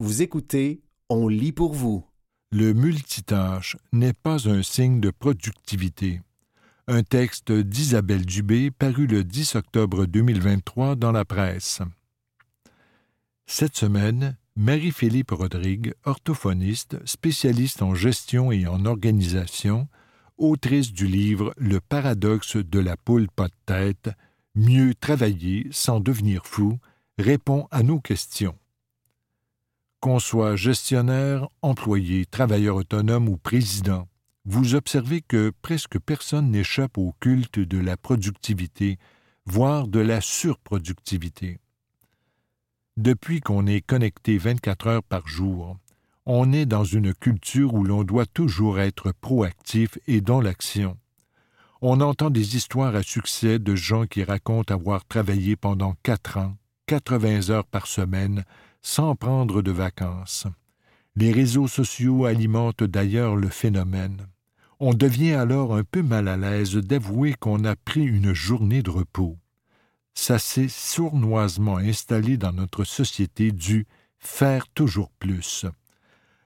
Vous écoutez On lit pour vous. Le multitâche n'est pas un signe de productivité. Un texte d'Isabelle Dubé paru le 10 octobre 2023 dans la presse. Cette semaine, Marie-Philippe Rodrigue, orthophoniste, spécialiste en gestion et en organisation, autrice du livre Le paradoxe de la poule pas de tête, Mieux travailler sans devenir fou, répond à nos questions. Qu'on soit gestionnaire, employé, travailleur autonome ou président, vous observez que presque personne n'échappe au culte de la productivité, voire de la surproductivité. Depuis qu'on est connecté 24 heures par jour, on est dans une culture où l'on doit toujours être proactif et dans l'action. On entend des histoires à succès de gens qui racontent avoir travaillé pendant quatre ans, 80 heures par semaine, sans prendre de vacances. Les réseaux sociaux alimentent d'ailleurs le phénomène. On devient alors un peu mal à l'aise d'avouer qu'on a pris une journée de repos. Ça s'est sournoisement installé dans notre société du faire toujours plus.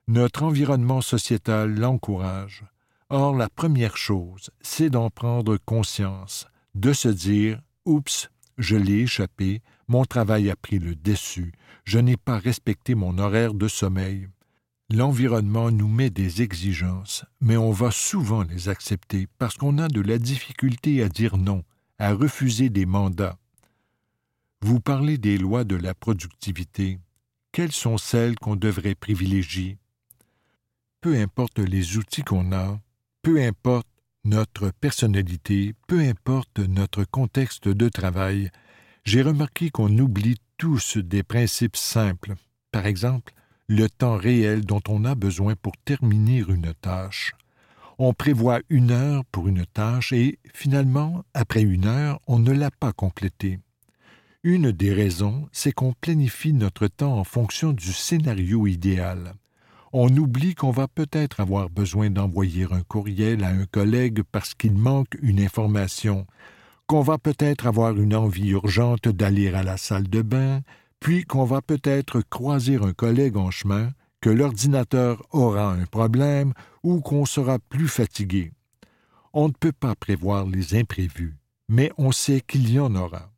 Notre environnement sociétal l'encourage. Or, la première chose, c'est d'en prendre conscience, de se dire Oups, je l'ai échappé, mon travail a pris le dessus, je n'ai pas respecté mon horaire de sommeil. L'environnement nous met des exigences, mais on va souvent les accepter parce qu'on a de la difficulté à dire non, à refuser des mandats. Vous parlez des lois de la productivité. Quelles sont celles qu'on devrait privilégier? Peu importe les outils qu'on a, peu importe notre personnalité, peu importe notre contexte de travail, j'ai remarqué qu'on oublie tous des principes simples. Par exemple, le temps réel dont on a besoin pour terminer une tâche. On prévoit une heure pour une tâche et, finalement, après une heure, on ne l'a pas complétée. Une des raisons, c'est qu'on planifie notre temps en fonction du scénario idéal. On oublie qu'on va peut-être avoir besoin d'envoyer un courriel à un collègue parce qu'il manque une information, qu'on va peut-être avoir une envie urgente d'aller à la salle de bain, puis qu'on va peut-être croiser un collègue en chemin, que l'ordinateur aura un problème ou qu'on sera plus fatigué. On ne peut pas prévoir les imprévus, mais on sait qu'il y en aura.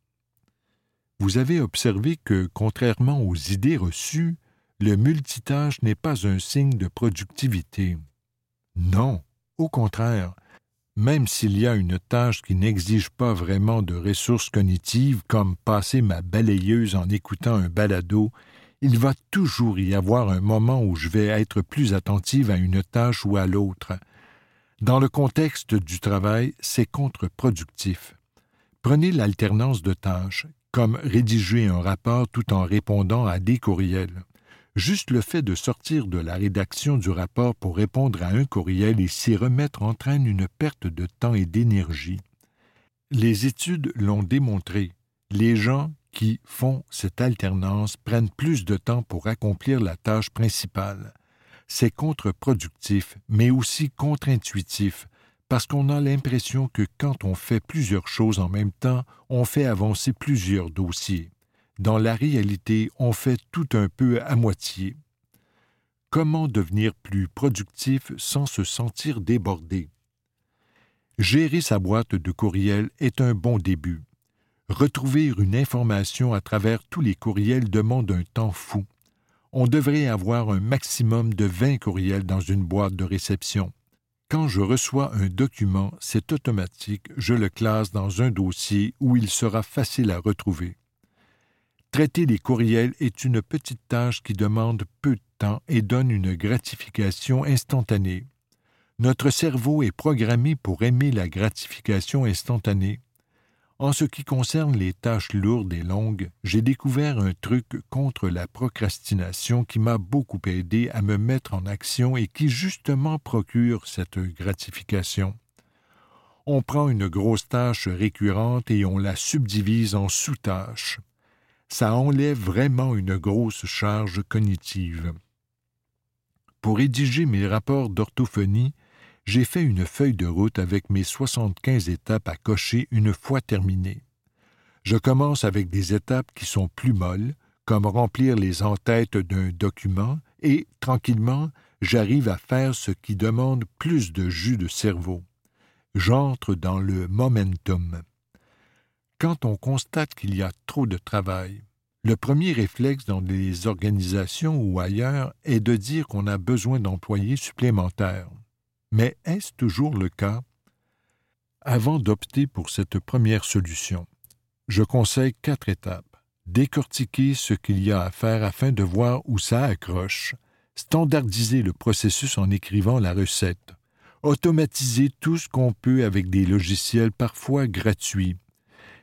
Vous avez observé que, contrairement aux idées reçues, le multitâche n'est pas un signe de productivité. Non, au contraire, même s'il y a une tâche qui n'exige pas vraiment de ressources cognitives comme passer ma balayeuse en écoutant un balado, il va toujours y avoir un moment où je vais être plus attentive à une tâche ou à l'autre. Dans le contexte du travail, c'est contre-productif. Prenez l'alternance de tâches, comme rédiger un rapport tout en répondant à des courriels. Juste le fait de sortir de la rédaction du rapport pour répondre à un courriel et s'y remettre entraîne une perte de temps et d'énergie. Les études l'ont démontré. Les gens qui font cette alternance prennent plus de temps pour accomplir la tâche principale. C'est contre-productif, mais aussi contre-intuitif, parce qu'on a l'impression que quand on fait plusieurs choses en même temps, on fait avancer plusieurs dossiers. Dans la réalité, on fait tout un peu à moitié. Comment devenir plus productif sans se sentir débordé? Gérer sa boîte de courriel est un bon début. Retrouver une information à travers tous les courriels demande un temps fou. On devrait avoir un maximum de 20 courriels dans une boîte de réception. Quand je reçois un document, c'est automatique, je le classe dans un dossier où il sera facile à retrouver. Traiter les courriels est une petite tâche qui demande peu de temps et donne une gratification instantanée. Notre cerveau est programmé pour aimer la gratification instantanée. En ce qui concerne les tâches lourdes et longues, j'ai découvert un truc contre la procrastination qui m'a beaucoup aidé à me mettre en action et qui justement procure cette gratification. On prend une grosse tâche récurrente et on la subdivise en sous-tâches ça enlève vraiment une grosse charge cognitive. Pour rédiger mes rapports d'orthophonie, j'ai fait une feuille de route avec mes 75 étapes à cocher une fois terminées. Je commence avec des étapes qui sont plus molles, comme remplir les entêtes d'un document, et, tranquillement, j'arrive à faire ce qui demande plus de jus de cerveau. J'entre dans le momentum. Quand on constate qu'il y a trop de travail, le premier réflexe dans les organisations ou ailleurs est de dire qu'on a besoin d'employés supplémentaires. Mais est-ce toujours le cas? Avant d'opter pour cette première solution, je conseille quatre étapes. Décortiquer ce qu'il y a à faire afin de voir où ça accroche, standardiser le processus en écrivant la recette, automatiser tout ce qu'on peut avec des logiciels parfois gratuits,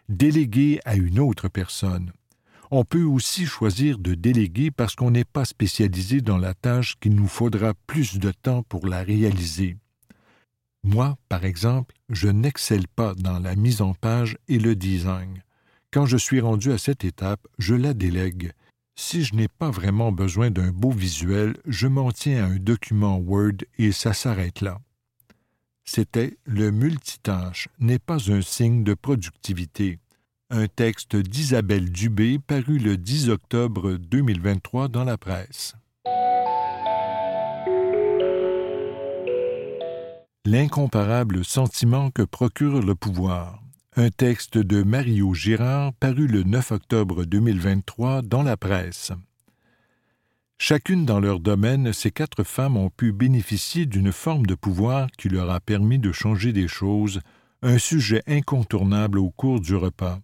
déléguer à une autre personne. On peut aussi choisir de déléguer parce qu'on n'est pas spécialisé dans la tâche qu'il nous faudra plus de temps pour la réaliser. Moi, par exemple, je n'excelle pas dans la mise en page et le design. Quand je suis rendu à cette étape, je la délègue. Si je n'ai pas vraiment besoin d'un beau visuel, je m'en tiens à un document Word et ça s'arrête là. C'était Le multitâche n'est pas un signe de productivité. Un texte d'Isabelle Dubé paru le 10 octobre 2023 dans la presse. L'incomparable sentiment que procure le pouvoir. Un texte de Mario Girard paru le 9 octobre 2023 dans la presse. Chacune dans leur domaine, ces quatre femmes ont pu bénéficier d'une forme de pouvoir qui leur a permis de changer des choses, un sujet incontournable au cours du repas.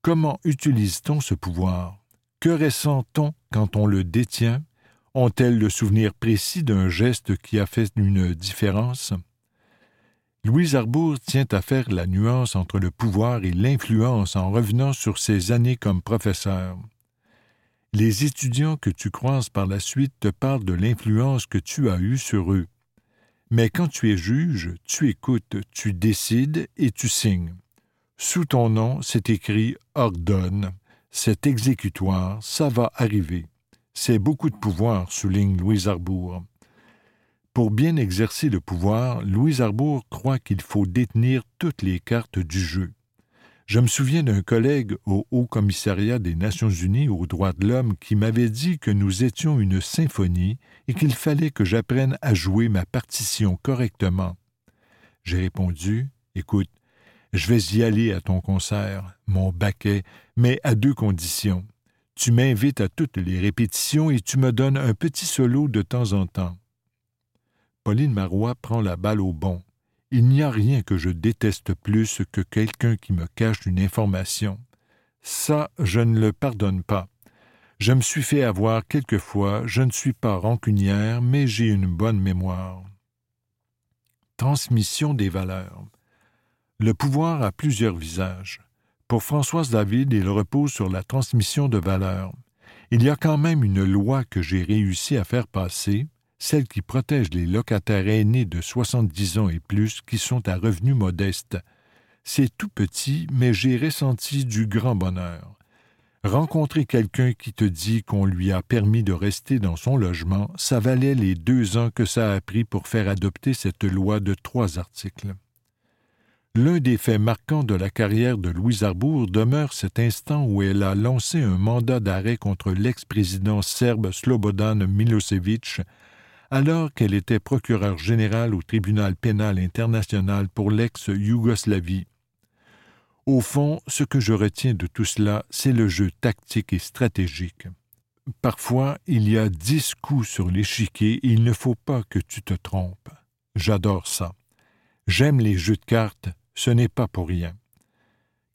Comment utilise-t-on ce pouvoir? Que ressent-on quand on le détient? Ont-elles le souvenir précis d'un geste qui a fait une différence? Louise Arbour tient à faire la nuance entre le pouvoir et l'influence en revenant sur ses années comme professeur. Les étudiants que tu croises par la suite te parlent de l'influence que tu as eue sur eux. Mais quand tu es juge, tu écoutes, tu décides et tu signes. Sous ton nom, c'est écrit ordonne. C'est exécutoire, ça va arriver. C'est beaucoup de pouvoir, souligne Louise Arbour. Pour bien exercer le pouvoir, Louise Arbour croit qu'il faut détenir toutes les cartes du jeu. Je me souviens d'un collègue au Haut Commissariat des Nations Unies aux droits de l'homme qui m'avait dit que nous étions une symphonie et qu'il fallait que j'apprenne à jouer ma partition correctement. J'ai répondu Écoute, je vais y aller à ton concert, mon baquet, mais à deux conditions. Tu m'invites à toutes les répétitions et tu me donnes un petit solo de temps en temps. Pauline Marois prend la balle au bon. Il n'y a rien que je déteste plus que quelqu'un qui me cache une information. Ça, je ne le pardonne pas. Je me suis fait avoir quelquefois, je ne suis pas rancunière, mais j'ai une bonne mémoire. Transmission des valeurs. Le pouvoir a plusieurs visages. Pour Françoise David, il repose sur la transmission de valeurs. Il y a quand même une loi que j'ai réussi à faire passer, celle qui protège les locataires aînés de 70 ans et plus qui sont à revenus modestes. C'est tout petit, mais j'ai ressenti du grand bonheur. Rencontrer quelqu'un qui te dit qu'on lui a permis de rester dans son logement, ça valait les deux ans que ça a pris pour faire adopter cette loi de trois articles. L'un des faits marquants de la carrière de Louise Arbour demeure cet instant où elle a lancé un mandat d'arrêt contre l'ex-président serbe Slobodan Milosevic, alors qu'elle était procureure générale au tribunal pénal international pour l'ex-Yougoslavie. Au fond, ce que je retiens de tout cela, c'est le jeu tactique et stratégique. Parfois, il y a dix coups sur l'échiquier et il ne faut pas que tu te trompes. J'adore ça. J'aime les jeux de cartes, ce n'est pas pour rien.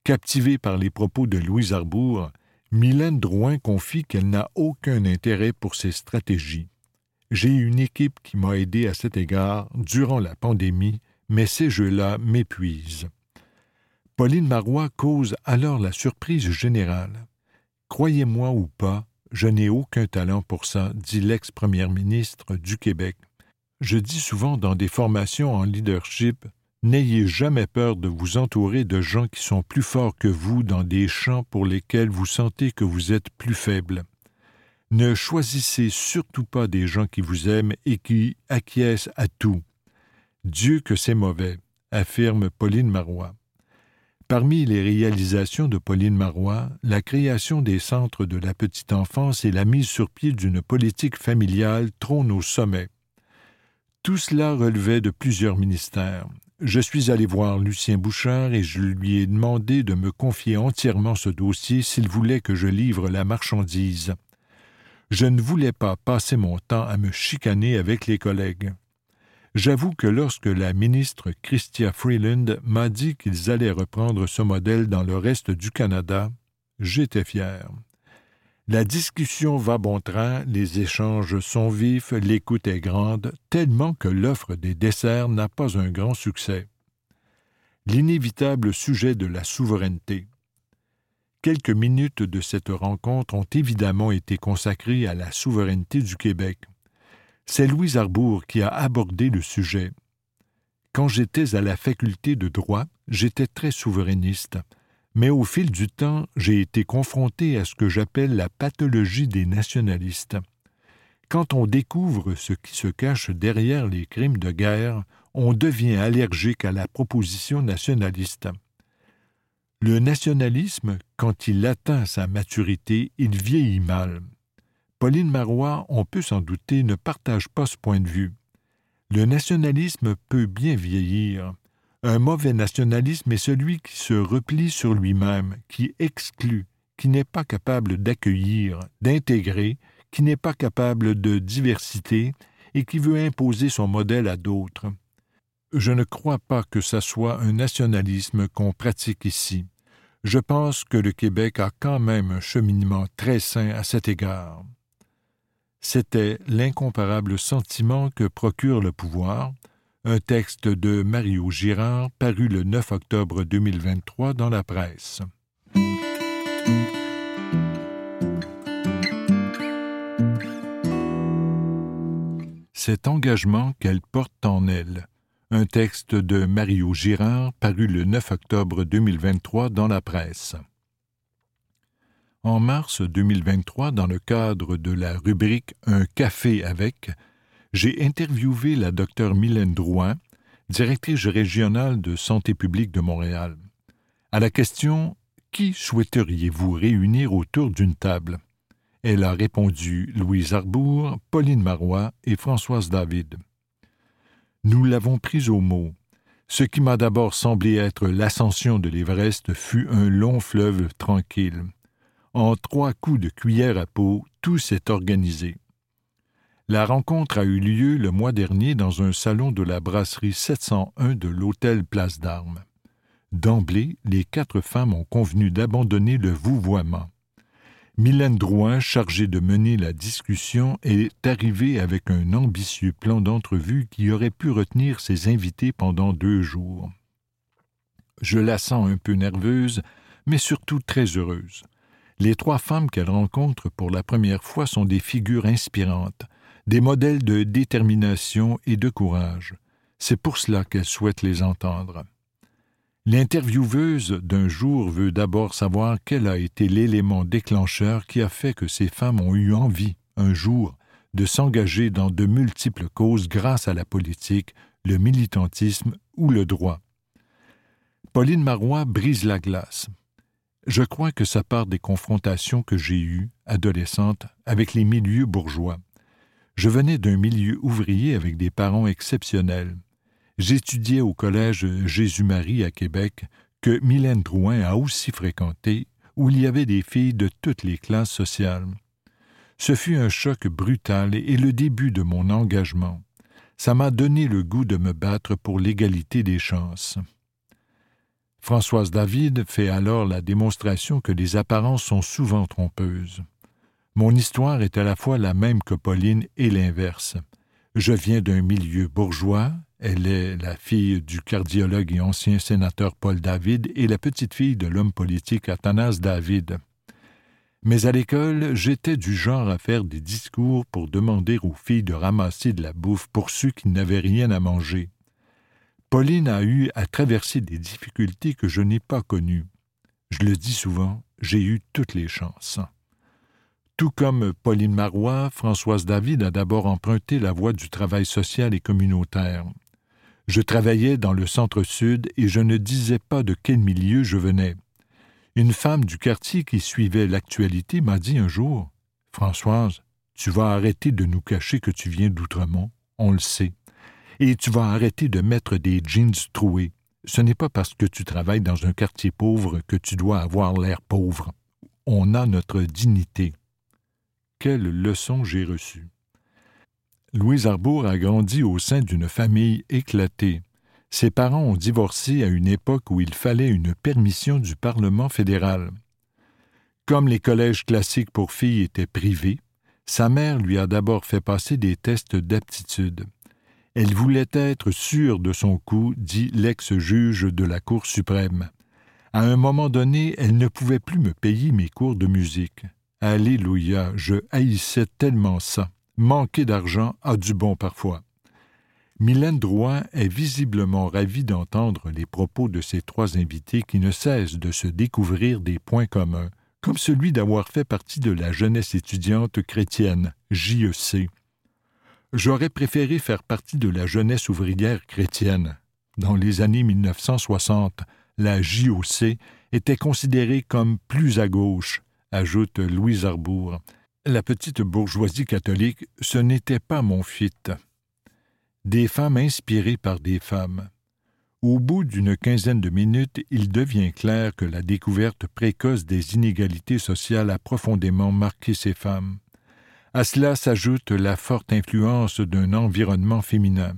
Captivée par les propos de Louise Arbour, Mylène Drouin confie qu'elle n'a aucun intérêt pour ces stratégies. J'ai une équipe qui m'a aidé à cet égard durant la pandémie, mais ces jeux-là m'épuisent. Pauline Marois cause alors la surprise générale. Croyez-moi ou pas, je n'ai aucun talent pour ça, dit l'ex-première ministre du Québec. Je dis souvent dans des formations en leadership N'ayez jamais peur de vous entourer de gens qui sont plus forts que vous dans des champs pour lesquels vous sentez que vous êtes plus faible. Ne choisissez surtout pas des gens qui vous aiment et qui acquiescent à tout. Dieu que c'est mauvais, affirme Pauline Marois. Parmi les réalisations de Pauline Marois, la création des centres de la petite enfance et la mise sur pied d'une politique familiale trônent au sommet. Tout cela relevait de plusieurs ministères. Je suis allé voir Lucien Bouchard et je lui ai demandé de me confier entièrement ce dossier s'il voulait que je livre la marchandise. Je ne voulais pas passer mon temps à me chicaner avec les collègues. J'avoue que lorsque la ministre Christia Freeland m'a dit qu'ils allaient reprendre ce modèle dans le reste du Canada, j'étais fier. La discussion va bon train, les échanges sont vifs, l'écoute est grande, tellement que l'offre des desserts n'a pas un grand succès. L'inévitable sujet de la souveraineté. Quelques minutes de cette rencontre ont évidemment été consacrées à la souveraineté du Québec. C'est Louise Arbour qui a abordé le sujet. Quand j'étais à la faculté de droit, j'étais très souverainiste mais au fil du temps, j'ai été confronté à ce que j'appelle la pathologie des nationalistes. Quand on découvre ce qui se cache derrière les crimes de guerre, on devient allergique à la proposition nationaliste. Le nationalisme, quand il atteint sa maturité, il vieillit mal. Pauline Marois, on peut s'en douter, ne partage pas ce point de vue. Le nationalisme peut bien vieillir, un mauvais nationalisme est celui qui se replie sur lui-même, qui exclut, qui n'est pas capable d'accueillir, d'intégrer, qui n'est pas capable de diversité et qui veut imposer son modèle à d'autres. Je ne crois pas que ce soit un nationalisme qu'on pratique ici. Je pense que le Québec a quand même un cheminement très sain à cet égard. C'était l'incomparable sentiment que procure le pouvoir, un texte de Mario Girard paru le 9 octobre 2023 dans la presse. Cet engagement qu'elle porte en elle. Un texte de Mario Girard paru le 9 octobre 2023 dans la presse. En mars 2023, dans le cadre de la rubrique Un café avec, j'ai interviewé la docteure Mylène Drouin, directrice régionale de santé publique de Montréal. À la question Qui souhaiteriez-vous réunir autour d'une table? Elle a répondu Louise Arbour, Pauline Marois et Françoise David. Nous l'avons prise au mot. Ce qui m'a d'abord semblé être l'ascension de l'Everest fut un long fleuve tranquille. En trois coups de cuillère à peau, tout s'est organisé. La rencontre a eu lieu le mois dernier dans un salon de la brasserie 701 de l'hôtel Place d'Armes. D'emblée, les quatre femmes ont convenu d'abandonner le vouvoiement. Mylène Drouin, chargée de mener la discussion, est arrivée avec un ambitieux plan d'entrevue qui aurait pu retenir ses invités pendant deux jours. Je la sens un peu nerveuse, mais surtout très heureuse. Les trois femmes qu'elle rencontre pour la première fois sont des figures inspirantes, des modèles de détermination et de courage. C'est pour cela qu'elle souhaite les entendre. L'intervieweuse d'un jour veut d'abord savoir quel a été l'élément déclencheur qui a fait que ces femmes ont eu envie, un jour, de s'engager dans de multiples causes grâce à la politique, le militantisme ou le droit. Pauline Marois brise la glace. Je crois que ça part des confrontations que j'ai eues, adolescente, avec les milieux bourgeois. Je venais d'un milieu ouvrier avec des parents exceptionnels. J'étudiais au collège Jésus-Marie à Québec, que Mylène Drouin a aussi fréquenté, où il y avait des filles de toutes les classes sociales. Ce fut un choc brutal et le début de mon engagement. Ça m'a donné le goût de me battre pour l'égalité des chances. Françoise David fait alors la démonstration que les apparences sont souvent trompeuses. Mon histoire est à la fois la même que Pauline et l'inverse. Je viens d'un milieu bourgeois, elle est la fille du cardiologue et ancien sénateur Paul David et la petite-fille de l'homme politique Athanas David. Mais à l'école, j'étais du genre à faire des discours pour demander aux filles de ramasser de la bouffe pour ceux qui n'avaient rien à manger. Pauline a eu à traverser des difficultés que je n'ai pas connues. Je le dis souvent, j'ai eu toutes les chances. Tout comme Pauline Marois, Françoise David a d'abord emprunté la voie du travail social et communautaire. Je travaillais dans le centre-sud et je ne disais pas de quel milieu je venais. Une femme du quartier qui suivait l'actualité m'a dit un jour Françoise, tu vas arrêter de nous cacher que tu viens d'Outremont, on le sait, et tu vas arrêter de mettre des jeans troués. Ce n'est pas parce que tu travailles dans un quartier pauvre que tu dois avoir l'air pauvre. On a notre dignité. Quelle leçon j'ai reçue. Louise Arbour a grandi au sein d'une famille éclatée. Ses parents ont divorcé à une époque où il fallait une permission du Parlement fédéral. Comme les collèges classiques pour filles étaient privés, sa mère lui a d'abord fait passer des tests d'aptitude. Elle voulait être sûre de son coup, dit l'ex-juge de la Cour suprême. À un moment donné, elle ne pouvait plus me payer mes cours de musique. Alléluia, je haïssais tellement ça. Manquer d'argent a du bon parfois. Mylène Drouin est visiblement ravie d'entendre les propos de ces trois invités qui ne cessent de se découvrir des points communs, comme celui d'avoir fait partie de la jeunesse étudiante chrétienne, JEC. J'aurais préféré faire partie de la jeunesse ouvrière chrétienne. Dans les années 1960, la JOC était considérée comme plus à gauche, ajoute Louise Arbour. La petite bourgeoisie catholique, ce n'était pas mon fit des femmes inspirées par des femmes. Au bout d'une quinzaine de minutes, il devient clair que la découverte précoce des inégalités sociales a profondément marqué ces femmes. À cela s'ajoute la forte influence d'un environnement féminin.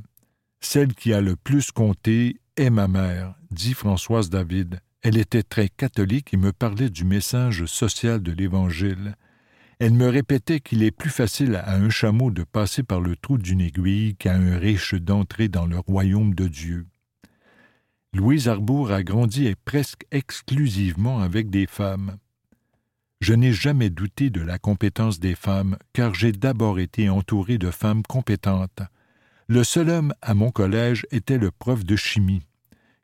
Celle qui a le plus compté est ma mère, dit Françoise David. Elle était très catholique et me parlait du message social de l'Évangile. Elle me répétait qu'il est plus facile à un chameau de passer par le trou d'une aiguille qu'à un riche d'entrer dans le royaume de Dieu. Louise Arbour a grandi presque exclusivement avec des femmes. Je n'ai jamais douté de la compétence des femmes, car j'ai d'abord été entouré de femmes compétentes. Le seul homme à mon collège était le prof de chimie.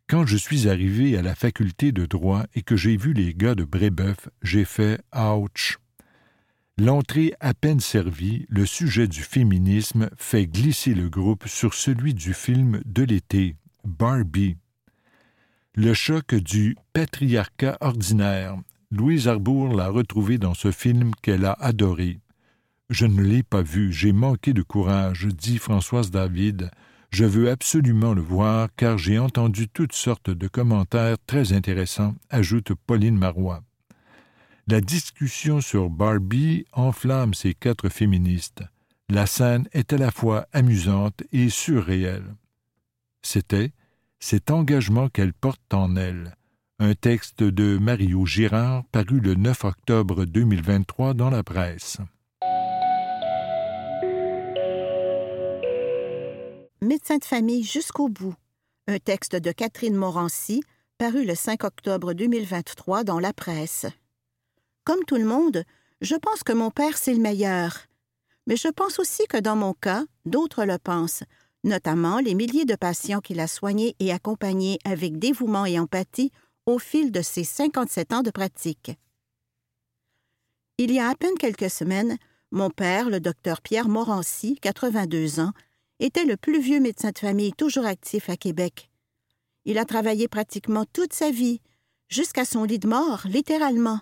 Quand je suis arrivé à la faculté de droit et que j'ai vu les gars de Brébeuf, j'ai fait ouch. L'entrée à peine servie, le sujet du féminisme fait glisser le groupe sur celui du film de l'été, Barbie. Le choc du patriarcat ordinaire. Louise Arbour l'a retrouvé dans ce film qu'elle a adoré. Je ne l'ai pas vu, j'ai manqué de courage, dit Françoise David. Je veux absolument le voir car j'ai entendu toutes sortes de commentaires très intéressants, ajoute Pauline Marois. La discussion sur Barbie enflamme ces quatre féministes. La scène est à la fois amusante et surréelle. C'était cet engagement qu'elle porte en elle. Un texte de Mario Girard paru le 9 octobre 2023 dans la presse. Médecin de famille jusqu'au bout. Un texte de Catherine Morancy paru le 5 octobre 2023 dans la presse. Comme tout le monde, je pense que mon père, c'est le meilleur. Mais je pense aussi que dans mon cas, d'autres le pensent, notamment les milliers de patients qu'il a soignés et accompagnés avec dévouement et empathie au fil de ses 57 ans de pratique. Il y a à peine quelques semaines, mon père, le docteur Pierre Morancy, 82 ans, était le plus vieux médecin de famille toujours actif à Québec. Il a travaillé pratiquement toute sa vie, jusqu'à son lit de mort, littéralement.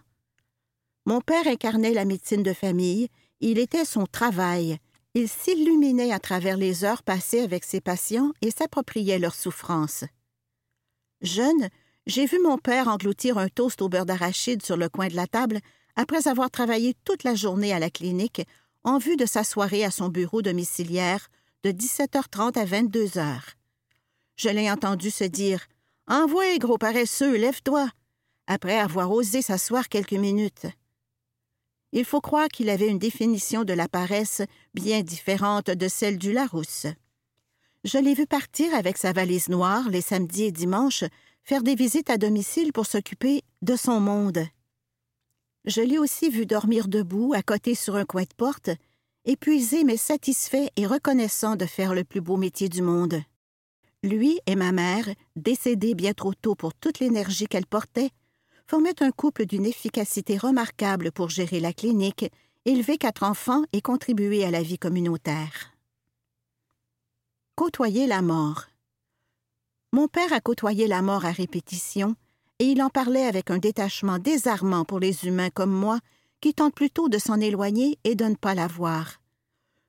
Mon père incarnait la médecine de famille, il était son travail. Il s'illuminait à travers les heures passées avec ses patients et s'appropriait leurs souffrances. Jeune, j'ai vu mon père engloutir un toast au beurre d'arachide sur le coin de la table après avoir travaillé toute la journée à la clinique en vue de sa soirée à son bureau domiciliaire de 17h30 à 22h. Je l'ai entendu se dire Envoie, gros paresseux, lève-toi après avoir osé s'asseoir quelques minutes il faut croire qu'il avait une définition de la paresse bien différente de celle du Larousse. Je l'ai vu partir avec sa valise noire les samedis et dimanches, faire des visites à domicile pour s'occuper de son monde. Je l'ai aussi vu dormir debout, à côté sur un coin de porte, épuisé mais satisfait et reconnaissant de faire le plus beau métier du monde. Lui et ma mère, décédés bien trop tôt pour toute l'énergie qu'elle portait, formait un couple d'une efficacité remarquable pour gérer la clinique, élever quatre enfants et contribuer à la vie communautaire. Côtoyer la mort. Mon père a côtoyé la mort à répétition, et il en parlait avec un détachement désarmant pour les humains comme moi, qui tentent plutôt de s'en éloigner et de ne pas la voir.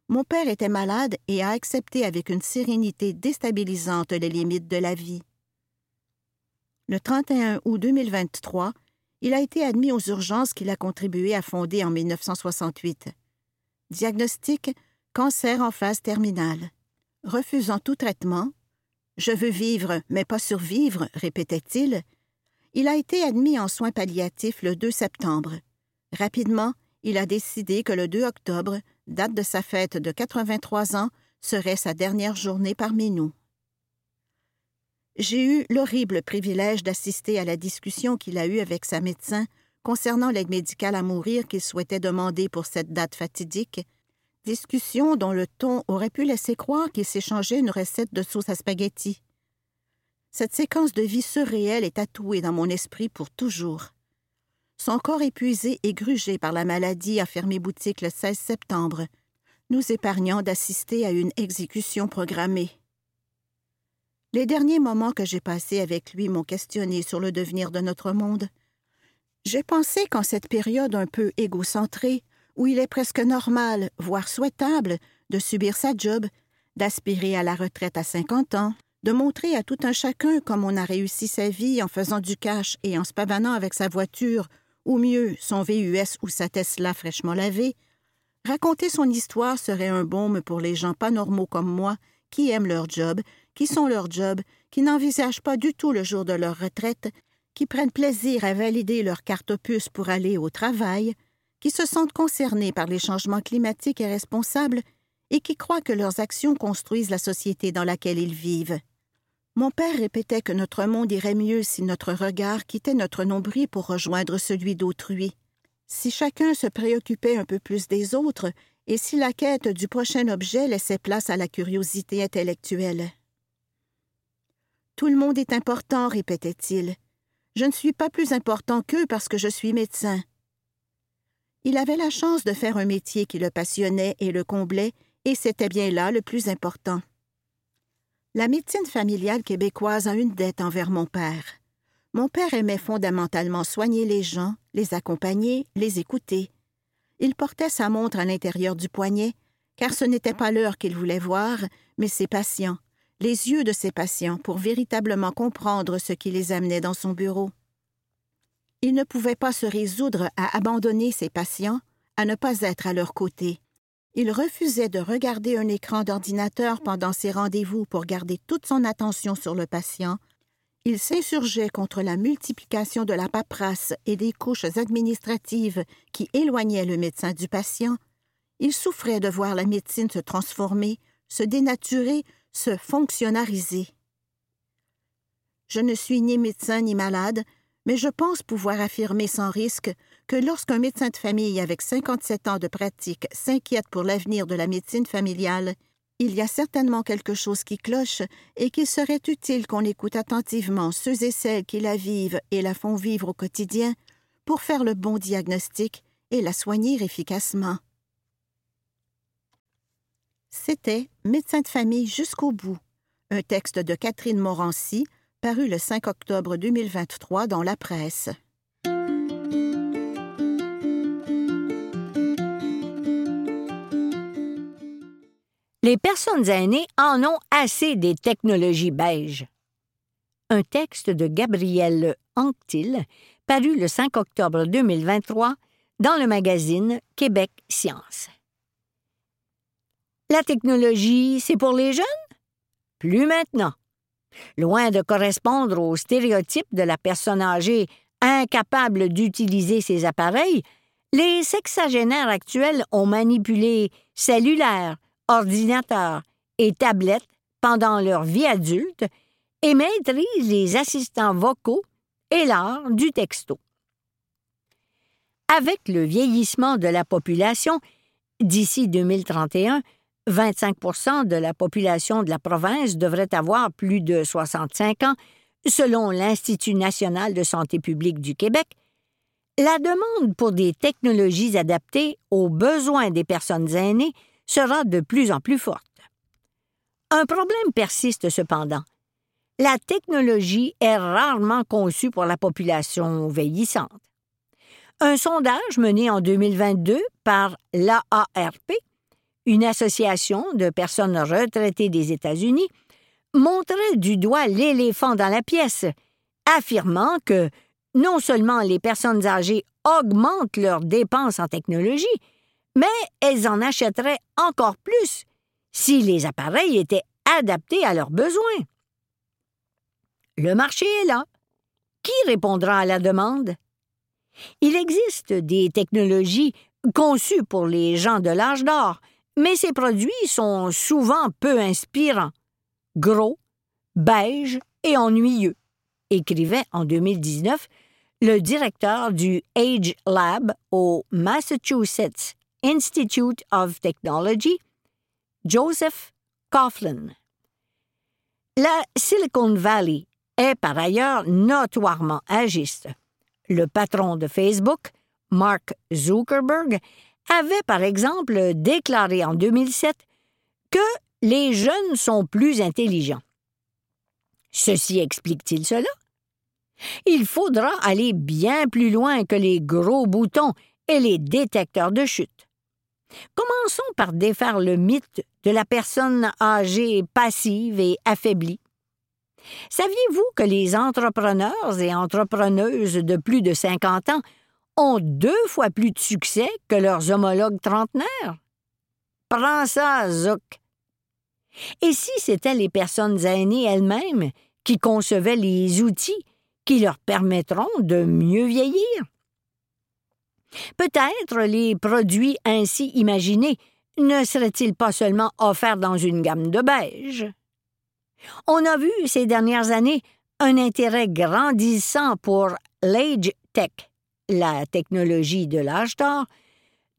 Mon père était malade et a accepté avec une sérénité déstabilisante les limites de la vie. Le 31 août 2023, il a été admis aux urgences qu'il a contribué à fonder en 1968. Diagnostic cancer en phase terminale. Refusant tout traitement, Je veux vivre, mais pas survivre, répétait-il, il a été admis en soins palliatifs le 2 septembre. Rapidement, il a décidé que le 2 octobre, date de sa fête de 83 ans, serait sa dernière journée parmi nous. J'ai eu l'horrible privilège d'assister à la discussion qu'il a eue avec sa médecin concernant l'aide médicale à mourir qu'il souhaitait demander pour cette date fatidique, discussion dont le ton aurait pu laisser croire qu'il s'échangeait une recette de sauce à spaghetti. Cette séquence de vie surréelle est tatouée dans mon esprit pour toujours. Son corps épuisé et grugé par la maladie a fermé boutique le 16 septembre, nous épargnant d'assister à une exécution programmée. Les derniers moments que j'ai passés avec lui m'ont questionné sur le devenir de notre monde. J'ai pensé qu'en cette période un peu égocentrée, où il est presque normal, voire souhaitable, de subir sa job, d'aspirer à la retraite à 50 ans, de montrer à tout un chacun comme on a réussi sa vie en faisant du cash et en se pavanant avec sa voiture, ou mieux, son VUS ou sa Tesla fraîchement lavée, raconter son histoire serait un baume pour les gens pas normaux comme moi, qui aiment leur job, qui sont leur job, qui n'envisagent pas du tout le jour de leur retraite, qui prennent plaisir à valider leur carte opus pour aller au travail, qui se sentent concernés par les changements climatiques et responsables, et qui croient que leurs actions construisent la société dans laquelle ils vivent. Mon père répétait que notre monde irait mieux si notre regard quittait notre nombril pour rejoindre celui d'autrui. Si chacun se préoccupait un peu plus des autres, et si la quête du prochain objet laissait place à la curiosité intellectuelle. Tout le monde est important, répétait-il. Je ne suis pas plus important qu'eux parce que je suis médecin. Il avait la chance de faire un métier qui le passionnait et le comblait, et c'était bien là le plus important. La médecine familiale québécoise a une dette envers mon père. Mon père aimait fondamentalement soigner les gens, les accompagner, les écouter. Il portait sa montre à l'intérieur du poignet, car ce n'était pas l'heure qu'il voulait voir, mais ses patients, les yeux de ses patients pour véritablement comprendre ce qui les amenait dans son bureau. Il ne pouvait pas se résoudre à abandonner ses patients, à ne pas être à leur côté. Il refusait de regarder un écran d'ordinateur pendant ses rendez-vous pour garder toute son attention sur le patient. Il s'insurgeait contre la multiplication de la paperasse et des couches administratives qui éloignaient le médecin du patient. Il souffrait de voir la médecine se transformer, se dénaturer, se fonctionnariser. Je ne suis ni médecin ni malade, mais je pense pouvoir affirmer sans risque que lorsqu'un médecin de famille avec 57 ans de pratique s'inquiète pour l'avenir de la médecine familiale, il y a certainement quelque chose qui cloche et qu'il serait utile qu'on écoute attentivement ceux et celles qui la vivent et la font vivre au quotidien pour faire le bon diagnostic et la soigner efficacement. C'était Médecin de famille jusqu'au bout, un texte de Catherine Morancy, paru le 5 octobre 2023 dans la presse. Les personnes aînées en ont assez des technologies beiges. Un texte de Gabrielle Anctil, paru le 5 octobre 2023 dans le magazine Québec Science. La technologie, c'est pour les jeunes? Plus maintenant. Loin de correspondre aux stéréotypes de la personne âgée incapable d'utiliser ses appareils, les sexagénaires actuels ont manipulé cellulaires, ordinateurs et tablettes pendant leur vie adulte et maîtrisent les assistants vocaux et l'art du texto. Avec le vieillissement de la population, d'ici 2031, 25% de la population de la province devrait avoir plus de 65 ans, selon l'Institut national de santé publique du Québec, la demande pour des technologies adaptées aux besoins des personnes aînées sera de plus en plus forte. Un problème persiste cependant. la technologie est rarement conçue pour la population vieillissante. Un sondage mené en 2022 par l'AARP, une association de personnes retraitées des États-Unis, montrait du doigt l'éléphant dans la pièce, affirmant que non seulement les personnes âgées augmentent leurs dépenses en technologie, mais elles en achèteraient encore plus si les appareils étaient adaptés à leurs besoins. Le marché est là. Qui répondra à la demande? Il existe des technologies conçues pour les gens de l'âge d'or, mais ces produits sont souvent peu inspirants, gros, beige et ennuyeux, écrivait en 2019 le directeur du Age Lab au Massachusetts Institute of Technology, Joseph Coughlin. La Silicon Valley est par ailleurs notoirement agiste. Le patron de Facebook, Mark Zuckerberg, avait par exemple déclaré en 2007 que les jeunes sont plus intelligents. Ceci explique-t-il cela? Il faudra aller bien plus loin que les gros boutons et les détecteurs de chute. Commençons par défaire le mythe de la personne âgée passive et affaiblie. Saviez-vous que les entrepreneurs et entrepreneuses de plus de 50 ans ont deux fois plus de succès que leurs homologues trentenaires? Prends ça, Zouk. Et si c'étaient les personnes aînées elles-mêmes qui concevaient les outils qui leur permettront de mieux vieillir? Peut-être les produits ainsi imaginés ne seraient-ils pas seulement offerts dans une gamme de beige? On a vu ces dernières années un intérêt grandissant pour l'Age Tech, la technologie de l'âge d'or,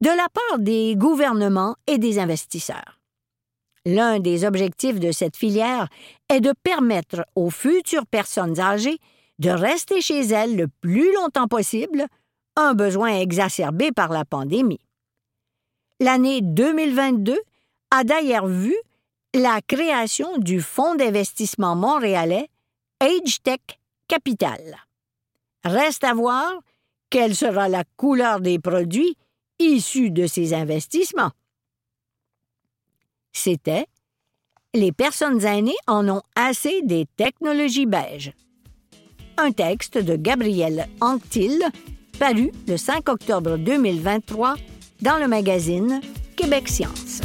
de la part des gouvernements et des investisseurs. L'un des objectifs de cette filière est de permettre aux futures personnes âgées de rester chez elles le plus longtemps possible, un besoin exacerbé par la pandémie. L'année 2022 a d'ailleurs vu la création du fonds d'investissement montréalais AgeTech Capital. Reste à voir quelle sera la couleur des produits issus de ces investissements? C'était Les personnes aînées en ont assez des technologies beiges un texte de Gabriel Anctil, paru le 5 octobre 2023 dans le magazine Québec Science.